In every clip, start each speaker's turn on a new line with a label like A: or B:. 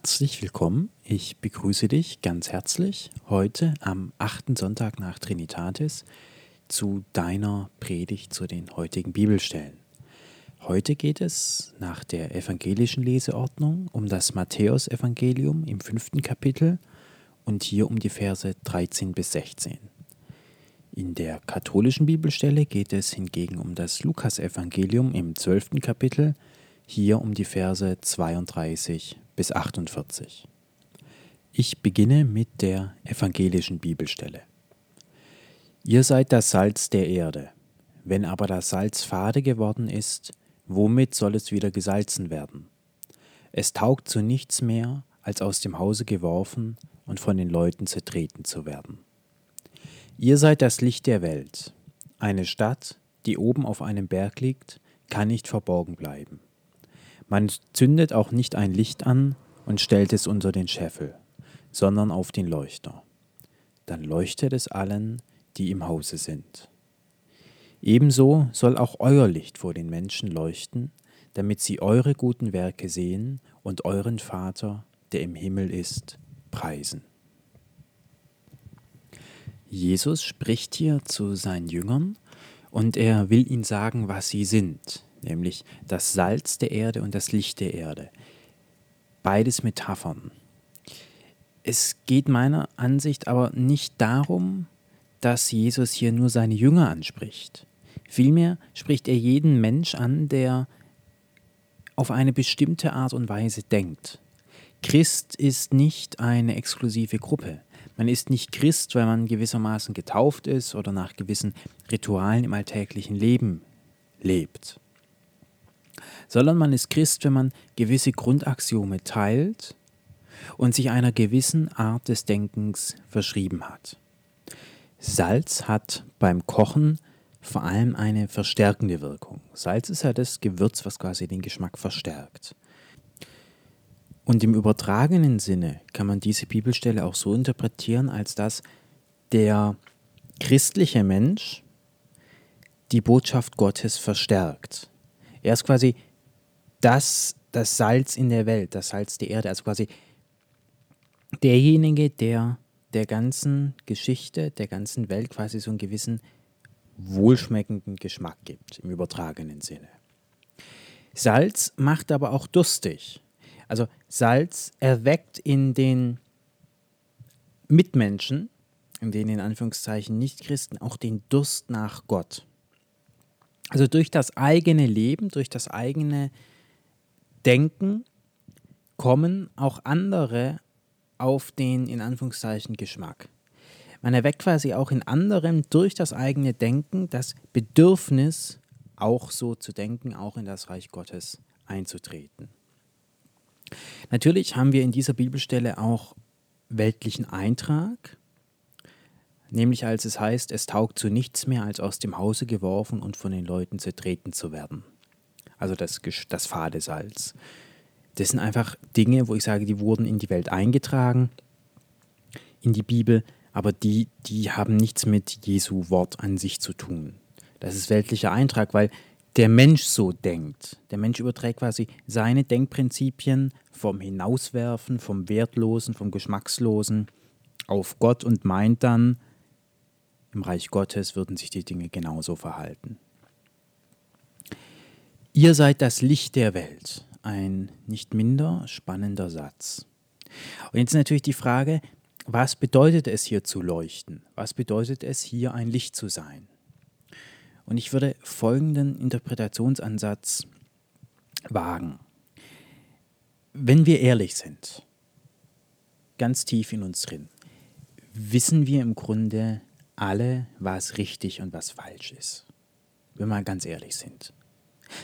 A: Herzlich willkommen. Ich begrüße dich ganz herzlich heute am achten Sonntag nach Trinitatis zu deiner Predigt zu den heutigen Bibelstellen. Heute geht es nach der evangelischen Leseordnung um das Matthäusevangelium im fünften Kapitel und hier um die Verse 13 bis 16. In der katholischen Bibelstelle geht es hingegen um das Lukasevangelium im zwölften Kapitel, hier um die Verse 32 bis 48. Ich beginne mit der evangelischen Bibelstelle. Ihr seid das Salz der Erde. Wenn aber das Salz fade geworden ist, womit soll es wieder gesalzen werden? Es taugt zu nichts mehr, als aus dem Hause geworfen und von den Leuten zertreten zu werden. Ihr seid das Licht der Welt. Eine Stadt, die oben auf einem Berg liegt, kann nicht verborgen bleiben. Man zündet auch nicht ein Licht an und stellt es unter den Scheffel, sondern auf den Leuchter. Dann leuchtet es allen, die im Hause sind. Ebenso soll auch euer Licht vor den Menschen leuchten, damit sie eure guten Werke sehen und euren Vater, der im Himmel ist, preisen. Jesus spricht hier zu seinen Jüngern und er will ihnen sagen, was sie sind nämlich das Salz der Erde und das Licht der Erde. Beides Metaphern. Es geht meiner Ansicht aber nicht darum, dass Jesus hier nur seine Jünger anspricht. Vielmehr spricht er jeden Mensch an, der auf eine bestimmte Art und Weise denkt. Christ ist nicht eine exklusive Gruppe. Man ist nicht Christ, weil man gewissermaßen getauft ist oder nach gewissen Ritualen im alltäglichen Leben lebt sondern man ist Christ, wenn man gewisse Grundaxiome teilt und sich einer gewissen Art des Denkens verschrieben hat. Salz hat beim Kochen vor allem eine verstärkende Wirkung. Salz ist ja das Gewürz, was quasi den Geschmack verstärkt. Und im übertragenen Sinne kann man diese Bibelstelle auch so interpretieren, als dass der christliche Mensch die Botschaft Gottes verstärkt. Er ist quasi das, das Salz in der Welt, das Salz der Erde, also quasi derjenige, der der ganzen Geschichte, der ganzen Welt quasi so einen gewissen wohlschmeckenden Geschmack gibt, im übertragenen Sinne. Salz macht aber auch durstig. Also Salz erweckt in den Mitmenschen, in den in Anführungszeichen Nichtchristen, auch den Durst nach Gott. Also durch das eigene Leben, durch das eigene Denken kommen auch andere auf den in Anführungszeichen Geschmack. Man erweckt quasi auch in anderen durch das eigene Denken das Bedürfnis, auch so zu denken, auch in das Reich Gottes einzutreten. Natürlich haben wir in dieser Bibelstelle auch weltlichen Eintrag, nämlich als es heißt, es taugt zu nichts mehr, als aus dem Hause geworfen und von den Leuten zertreten zu werden. Also das, das fade Salz. Das sind einfach Dinge, wo ich sage, die wurden in die Welt eingetragen, in die Bibel, aber die, die haben nichts mit Jesu Wort an sich zu tun. Das ist weltlicher Eintrag, weil der Mensch so denkt. Der Mensch überträgt quasi seine Denkprinzipien vom Hinauswerfen, vom Wertlosen, vom Geschmackslosen auf Gott und meint dann, im Reich Gottes würden sich die Dinge genauso verhalten. Ihr seid das Licht der Welt. Ein nicht minder spannender Satz. Und jetzt natürlich die Frage, was bedeutet es hier zu leuchten? Was bedeutet es hier ein Licht zu sein? Und ich würde folgenden Interpretationsansatz wagen. Wenn wir ehrlich sind, ganz tief in uns drin, wissen wir im Grunde alle, was richtig und was falsch ist. Wenn wir ganz ehrlich sind.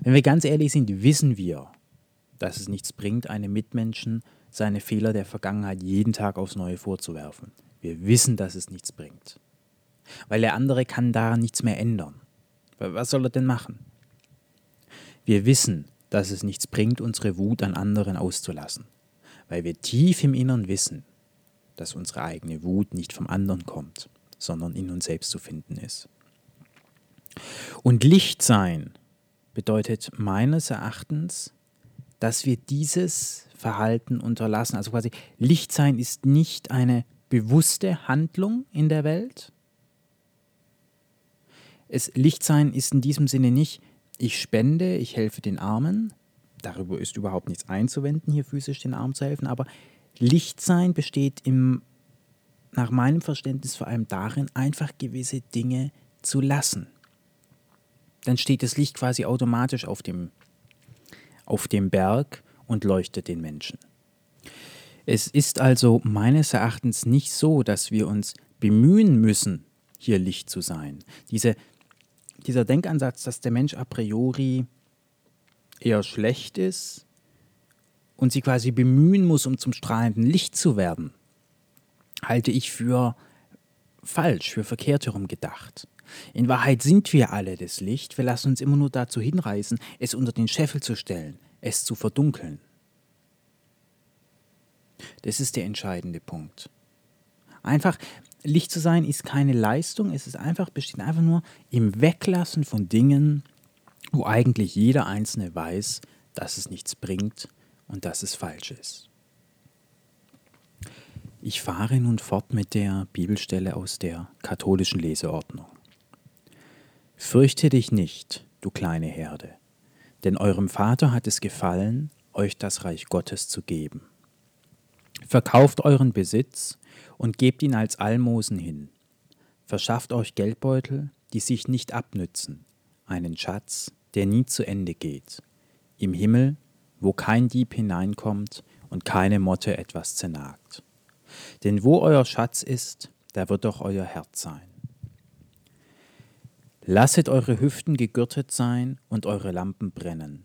A: Wenn wir ganz ehrlich sind, wissen wir, dass es nichts bringt, einem Mitmenschen seine Fehler der Vergangenheit jeden Tag aufs Neue vorzuwerfen. Wir wissen, dass es nichts bringt. Weil der andere kann daran nichts mehr ändern. Was soll er denn machen? Wir wissen, dass es nichts bringt, unsere Wut an anderen auszulassen. Weil wir tief im Innern wissen, dass unsere eigene Wut nicht vom anderen kommt, sondern in uns selbst zu finden ist. Und Licht sein bedeutet meines Erachtens, dass wir dieses Verhalten unterlassen. Also quasi Licht sein ist nicht eine bewusste Handlung in der Welt. Es, Licht sein ist in diesem Sinne nicht, ich spende, ich helfe den Armen. Darüber ist überhaupt nichts einzuwenden, hier physisch den Armen zu helfen. Aber Licht sein besteht im, nach meinem Verständnis vor allem darin, einfach gewisse Dinge zu lassen. Dann steht das Licht quasi automatisch auf dem, auf dem Berg und leuchtet den Menschen. Es ist also meines Erachtens nicht so, dass wir uns bemühen müssen, hier Licht zu sein. Diese, dieser Denkansatz, dass der Mensch a priori eher schlecht ist und sich quasi bemühen muss, um zum strahlenden Licht zu werden, halte ich für falsch, für verkehrt herum gedacht. In Wahrheit sind wir alle das Licht, wir lassen uns immer nur dazu hinreißen, es unter den Scheffel zu stellen, es zu verdunkeln. Das ist der entscheidende Punkt. Einfach Licht zu sein ist keine Leistung, es ist einfach, besteht einfach nur im Weglassen von Dingen, wo eigentlich jeder Einzelne weiß, dass es nichts bringt und dass es falsch ist. Ich fahre nun fort mit der Bibelstelle aus der katholischen Leseordnung. Fürchte dich nicht, du kleine Herde, denn eurem Vater hat es gefallen, euch das Reich Gottes zu geben. Verkauft euren Besitz und gebt ihn als Almosen hin. Verschafft euch Geldbeutel, die sich nicht abnützen, einen Schatz, der nie zu Ende geht, im Himmel, wo kein Dieb hineinkommt und keine Motte etwas zernagt. Denn wo euer Schatz ist, da wird auch euer Herz sein. Lasset eure Hüften gegürtet sein und eure Lampen brennen.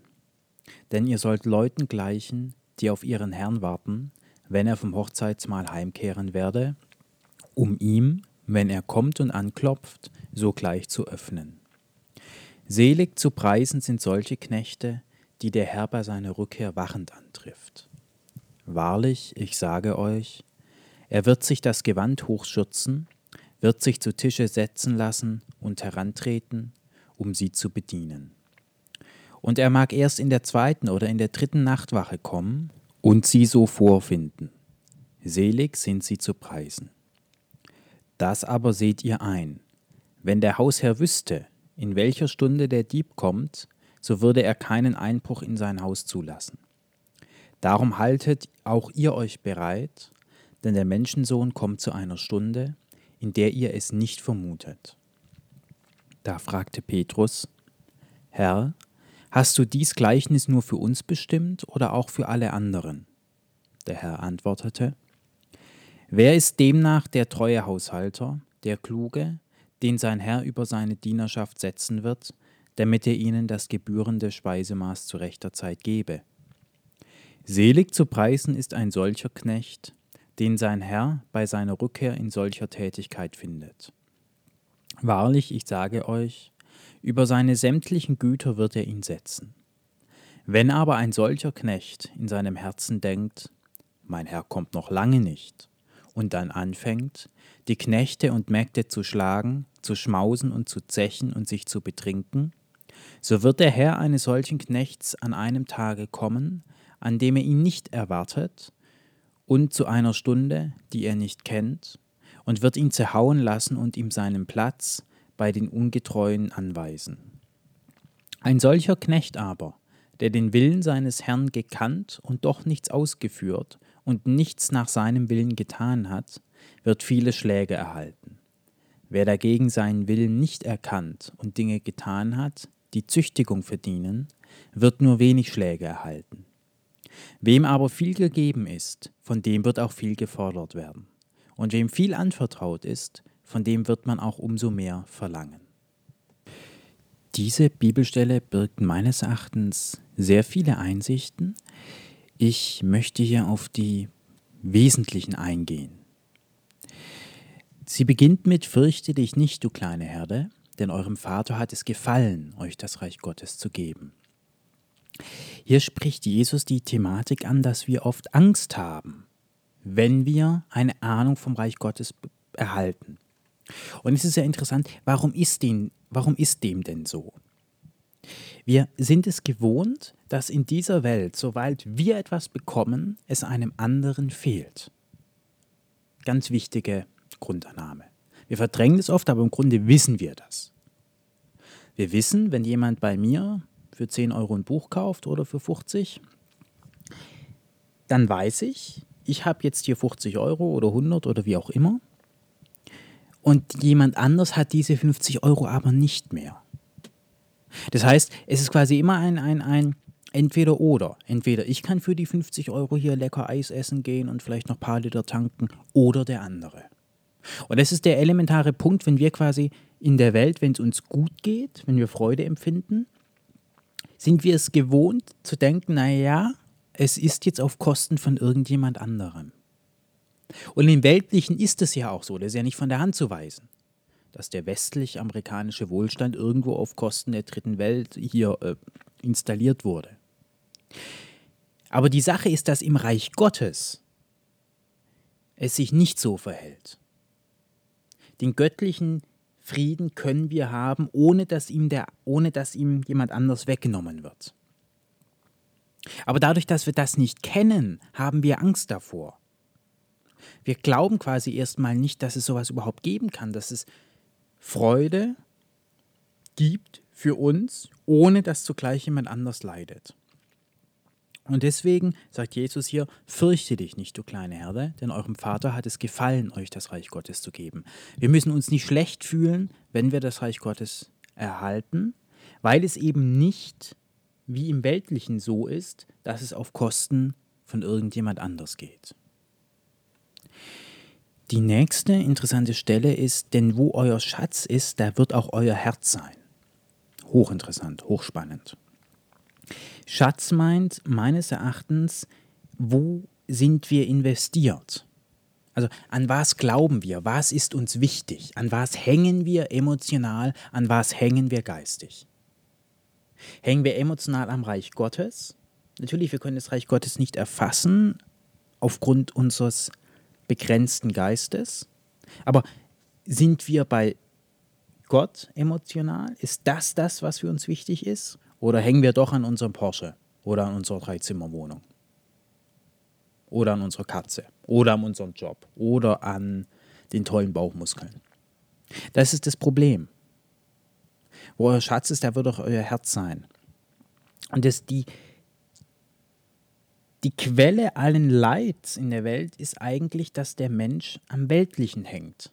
A: Denn ihr sollt Leuten gleichen, die auf ihren Herrn warten, wenn er vom Hochzeitsmahl heimkehren werde, um ihm, wenn er kommt und anklopft, sogleich zu öffnen. Selig zu preisen sind solche Knechte, die der Herr bei seiner Rückkehr wachend antrifft. Wahrlich, ich sage euch, er wird sich das Gewand hochschürzen, wird sich zu Tische setzen lassen und herantreten, um sie zu bedienen. Und er mag erst in der zweiten oder in der dritten Nachtwache kommen und sie so vorfinden. Selig sind sie zu preisen. Das aber seht ihr ein. Wenn der Hausherr wüsste, in welcher Stunde der Dieb kommt, so würde er keinen Einbruch in sein Haus zulassen. Darum haltet auch ihr euch bereit, denn der Menschensohn kommt zu einer Stunde, in der ihr es nicht vermutet. Da fragte Petrus, Herr, Hast du dies Gleichnis nur für uns bestimmt oder auch für alle anderen? Der Herr antwortete, Wer ist demnach der treue Haushalter, der Kluge, den sein Herr über seine Dienerschaft setzen wird, damit er ihnen das gebührende Speisemaß zu rechter Zeit gebe? Selig zu preisen ist ein solcher Knecht, den sein Herr bei seiner Rückkehr in solcher Tätigkeit findet. Wahrlich, ich sage euch, über seine sämtlichen Güter wird er ihn setzen. Wenn aber ein solcher Knecht in seinem Herzen denkt, mein Herr kommt noch lange nicht, und dann anfängt, die Knechte und Mägde zu schlagen, zu schmausen und zu zechen und sich zu betrinken, so wird der Herr eines solchen Knechts an einem Tage kommen, an dem er ihn nicht erwartet, und zu einer Stunde, die er nicht kennt, und wird ihn zerhauen lassen und ihm seinen Platz bei den Ungetreuen anweisen. Ein solcher Knecht aber, der den Willen seines Herrn gekannt und doch nichts ausgeführt und nichts nach seinem Willen getan hat, wird viele Schläge erhalten. Wer dagegen seinen Willen nicht erkannt und Dinge getan hat, die Züchtigung verdienen, wird nur wenig Schläge erhalten. Wem aber viel gegeben ist, von dem wird auch viel gefordert werden. Und wem viel anvertraut ist, von dem wird man auch umso mehr verlangen. Diese Bibelstelle birgt meines Erachtens sehr viele Einsichten. Ich möchte hier auf die wesentlichen eingehen. Sie beginnt mit Fürchte dich nicht, du kleine Herde, denn eurem Vater hat es gefallen, euch das Reich Gottes zu geben. Hier spricht Jesus die Thematik an, dass wir oft Angst haben, wenn wir eine Ahnung vom Reich Gottes erhalten. Und es ist ja interessant, warum ist, den, warum ist dem denn so? Wir sind es gewohnt, dass in dieser Welt, sobald wir etwas bekommen, es einem anderen fehlt. Ganz wichtige Grundannahme. Wir verdrängen es oft, aber im Grunde wissen wir das. Wir wissen, wenn jemand bei mir für 10 Euro ein Buch kauft oder für 50, dann weiß ich, ich habe jetzt hier 50 Euro oder 100 oder wie auch immer. Und jemand anders hat diese 50 Euro aber nicht mehr. Das heißt, es ist quasi immer ein, ein, ein entweder oder. Entweder ich kann für die 50 Euro hier lecker Eis essen gehen und vielleicht noch ein paar Liter tanken oder der andere. Und das ist der elementare Punkt, wenn wir quasi in der Welt, wenn es uns gut geht, wenn wir Freude empfinden, sind wir es gewohnt zu denken, naja, es ist jetzt auf Kosten von irgendjemand anderem. Und im Weltlichen ist es ja auch so, das ist ja nicht von der Hand zu weisen, dass der westlich-amerikanische Wohlstand irgendwo auf Kosten der dritten Welt hier äh, installiert wurde. Aber die Sache ist, dass im Reich Gottes es sich nicht so verhält. Den göttlichen Frieden können wir haben, ohne dass ihm, der, ohne dass ihm jemand anders weggenommen wird. Aber dadurch, dass wir das nicht kennen, haben wir Angst davor. Wir glauben quasi erstmal nicht, dass es sowas überhaupt geben kann, dass es Freude gibt für uns, ohne dass zugleich jemand anders leidet. Und deswegen sagt Jesus hier, fürchte dich nicht, du kleine Herde, denn eurem Vater hat es gefallen, euch das Reich Gottes zu geben. Wir müssen uns nicht schlecht fühlen, wenn wir das Reich Gottes erhalten, weil es eben nicht wie im Weltlichen so ist, dass es auf Kosten von irgendjemand anders geht. Die nächste interessante Stelle ist, denn wo euer Schatz ist, da wird auch euer Herz sein. Hochinteressant, hochspannend. Schatz meint meines Erachtens, wo sind wir investiert? Also an was glauben wir? Was ist uns wichtig? An was hängen wir emotional? An was hängen wir geistig? Hängen wir emotional am Reich Gottes? Natürlich, wir können das Reich Gottes nicht erfassen aufgrund unseres begrenzten Geistes. Aber sind wir bei Gott emotional? Ist das das, was für uns wichtig ist? Oder hängen wir doch an unserem Porsche oder an unserer Dreizimmerwohnung? Oder an unserer Katze? Oder an unserem Job? Oder an den tollen Bauchmuskeln? Das ist das Problem. Wo euer Schatz ist, da wird auch euer Herz sein. Und das, die, die Quelle allen Leids in der Welt ist eigentlich, dass der Mensch am Weltlichen hängt.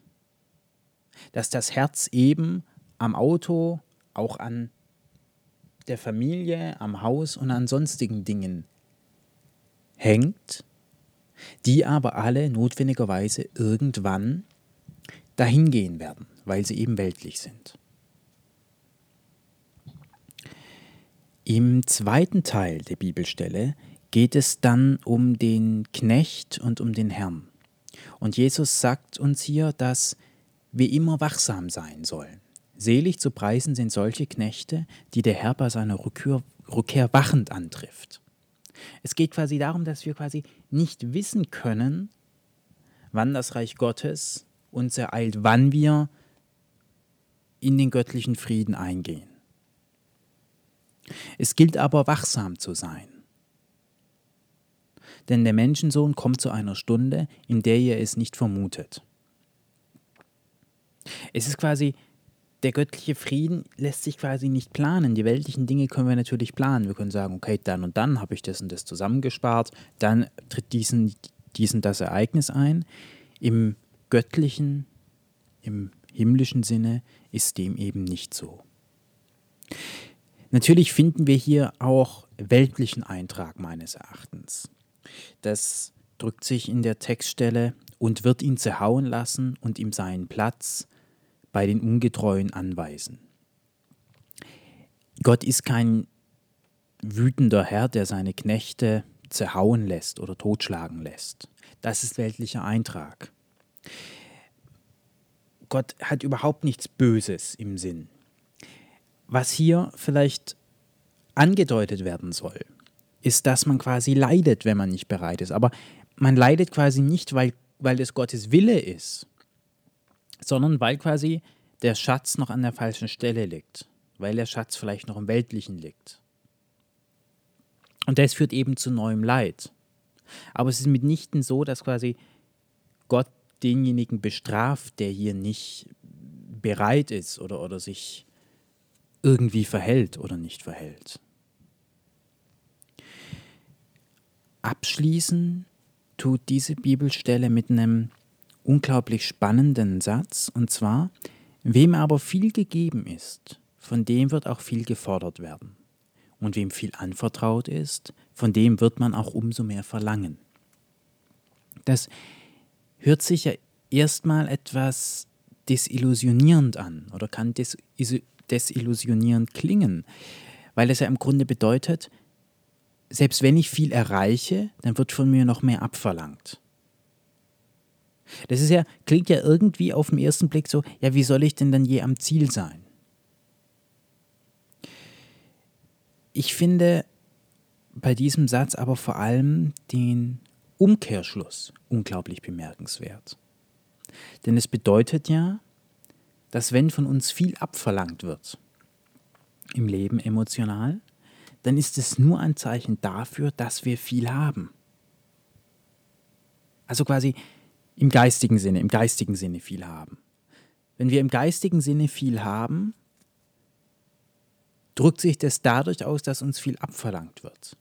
A: Dass das Herz eben am Auto, auch an der Familie, am Haus und an sonstigen Dingen hängt, die aber alle notwendigerweise irgendwann dahin gehen werden, weil sie eben weltlich sind. Im zweiten Teil der Bibelstelle geht es dann um den Knecht und um den Herrn. Und Jesus sagt uns hier, dass wir immer wachsam sein sollen. Selig zu preisen sind solche Knechte, die der Herr bei seiner Rückkehr, Rückkehr wachend antrifft. Es geht quasi darum, dass wir quasi nicht wissen können, wann das Reich Gottes uns ereilt, wann wir in den göttlichen Frieden eingehen. Es gilt aber wachsam zu sein. Denn der Menschensohn kommt zu einer Stunde, in der ihr es nicht vermutet. Es ist quasi, der göttliche Frieden lässt sich quasi nicht planen. Die weltlichen Dinge können wir natürlich planen. Wir können sagen, okay, dann und dann habe ich das und das zusammengespart, dann tritt diesen, diesen das Ereignis ein. Im göttlichen, im himmlischen Sinne ist dem eben nicht so. Natürlich finden wir hier auch weltlichen Eintrag meines Erachtens. Das drückt sich in der Textstelle und wird ihn zerhauen lassen und ihm seinen Platz bei den Ungetreuen anweisen. Gott ist kein wütender Herr, der seine Knechte zerhauen lässt oder totschlagen lässt. Das ist weltlicher Eintrag. Gott hat überhaupt nichts Böses im Sinn was hier vielleicht angedeutet werden soll, ist, dass man quasi leidet, wenn man nicht bereit ist. Aber man leidet quasi nicht, weil, weil es Gottes Wille ist, sondern weil quasi der Schatz noch an der falschen Stelle liegt. weil der Schatz vielleicht noch im Weltlichen liegt. Und das führt eben zu neuem Leid. Aber es ist mitnichten so, dass quasi Gott denjenigen bestraft, der hier nicht bereit ist oder, oder sich irgendwie verhält oder nicht verhält. Abschließen tut diese Bibelstelle mit einem unglaublich spannenden Satz, und zwar, wem aber viel gegeben ist, von dem wird auch viel gefordert werden. Und wem viel anvertraut ist, von dem wird man auch umso mehr verlangen. Das hört sich ja erstmal etwas desillusionierend an oder kann des, desillusionierend klingen, weil es ja im Grunde bedeutet, selbst wenn ich viel erreiche, dann wird von mir noch mehr abverlangt. Das ist ja, klingt ja irgendwie auf den ersten Blick so, ja, wie soll ich denn dann je am Ziel sein? Ich finde bei diesem Satz aber vor allem den Umkehrschluss unglaublich bemerkenswert. Denn es bedeutet ja, dass wenn von uns viel abverlangt wird im Leben emotional, dann ist es nur ein Zeichen dafür, dass wir viel haben. Also quasi im geistigen Sinne, im geistigen Sinne viel haben. Wenn wir im geistigen Sinne viel haben, drückt sich das dadurch aus, dass uns viel abverlangt wird.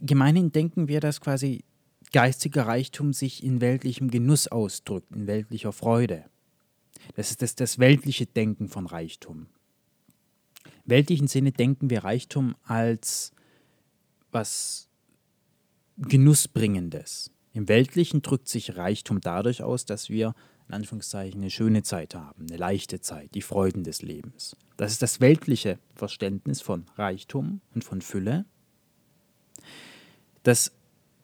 A: Gemeinhin denken wir, dass quasi geistiger Reichtum sich in weltlichem Genuss ausdrückt, in weltlicher Freude. Das ist das, das weltliche Denken von Reichtum. Im weltlichen Sinne denken wir Reichtum als was Genussbringendes. Im Weltlichen drückt sich Reichtum dadurch aus, dass wir in Anführungszeichen eine schöne Zeit haben, eine leichte Zeit, die Freuden des Lebens. Das ist das weltliche Verständnis von Reichtum und von Fülle. Das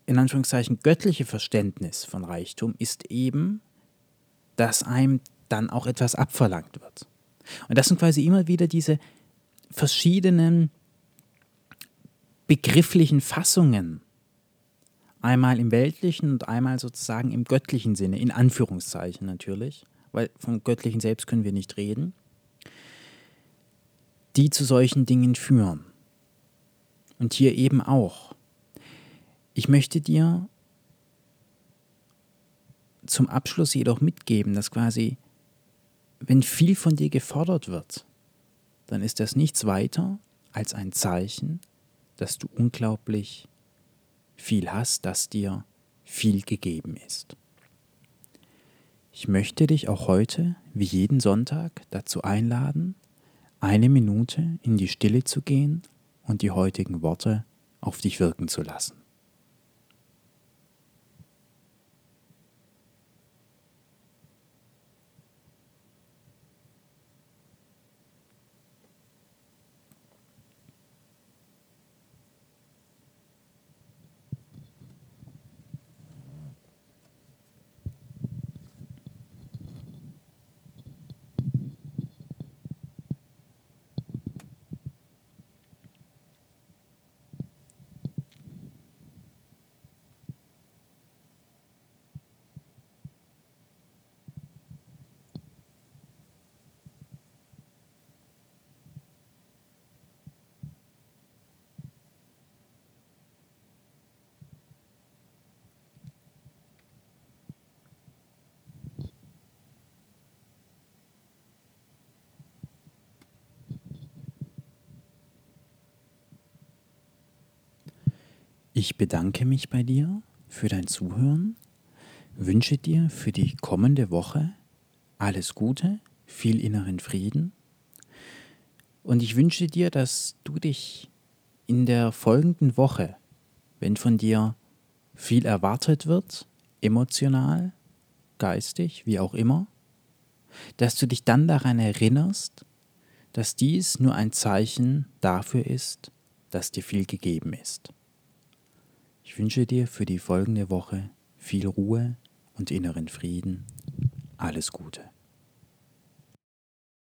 A: in Anführungszeichen göttliche Verständnis von Reichtum ist eben, dass einem dann auch etwas abverlangt wird. Und das sind quasi immer wieder diese verschiedenen begrifflichen Fassungen. Einmal im weltlichen und einmal sozusagen im göttlichen Sinne, in Anführungszeichen natürlich, weil vom göttlichen selbst können wir nicht reden, die zu solchen Dingen führen. Und hier eben auch. Ich möchte dir zum Abschluss jedoch mitgeben, dass quasi wenn viel von dir gefordert wird, dann ist das nichts weiter als ein Zeichen, dass du unglaublich viel hast, dass dir viel gegeben ist. Ich möchte dich auch heute, wie jeden Sonntag, dazu einladen, eine Minute in die Stille zu gehen und die heutigen Worte auf dich wirken zu lassen. Ich bedanke mich bei dir für dein Zuhören, wünsche dir für die kommende Woche alles Gute, viel inneren Frieden und ich wünsche dir, dass du dich in der folgenden Woche, wenn von dir viel erwartet wird, emotional, geistig, wie auch immer, dass du dich dann daran erinnerst, dass dies nur ein Zeichen dafür ist, dass dir viel gegeben ist. Ich wünsche dir für die folgende Woche viel Ruhe und inneren Frieden. Alles Gute.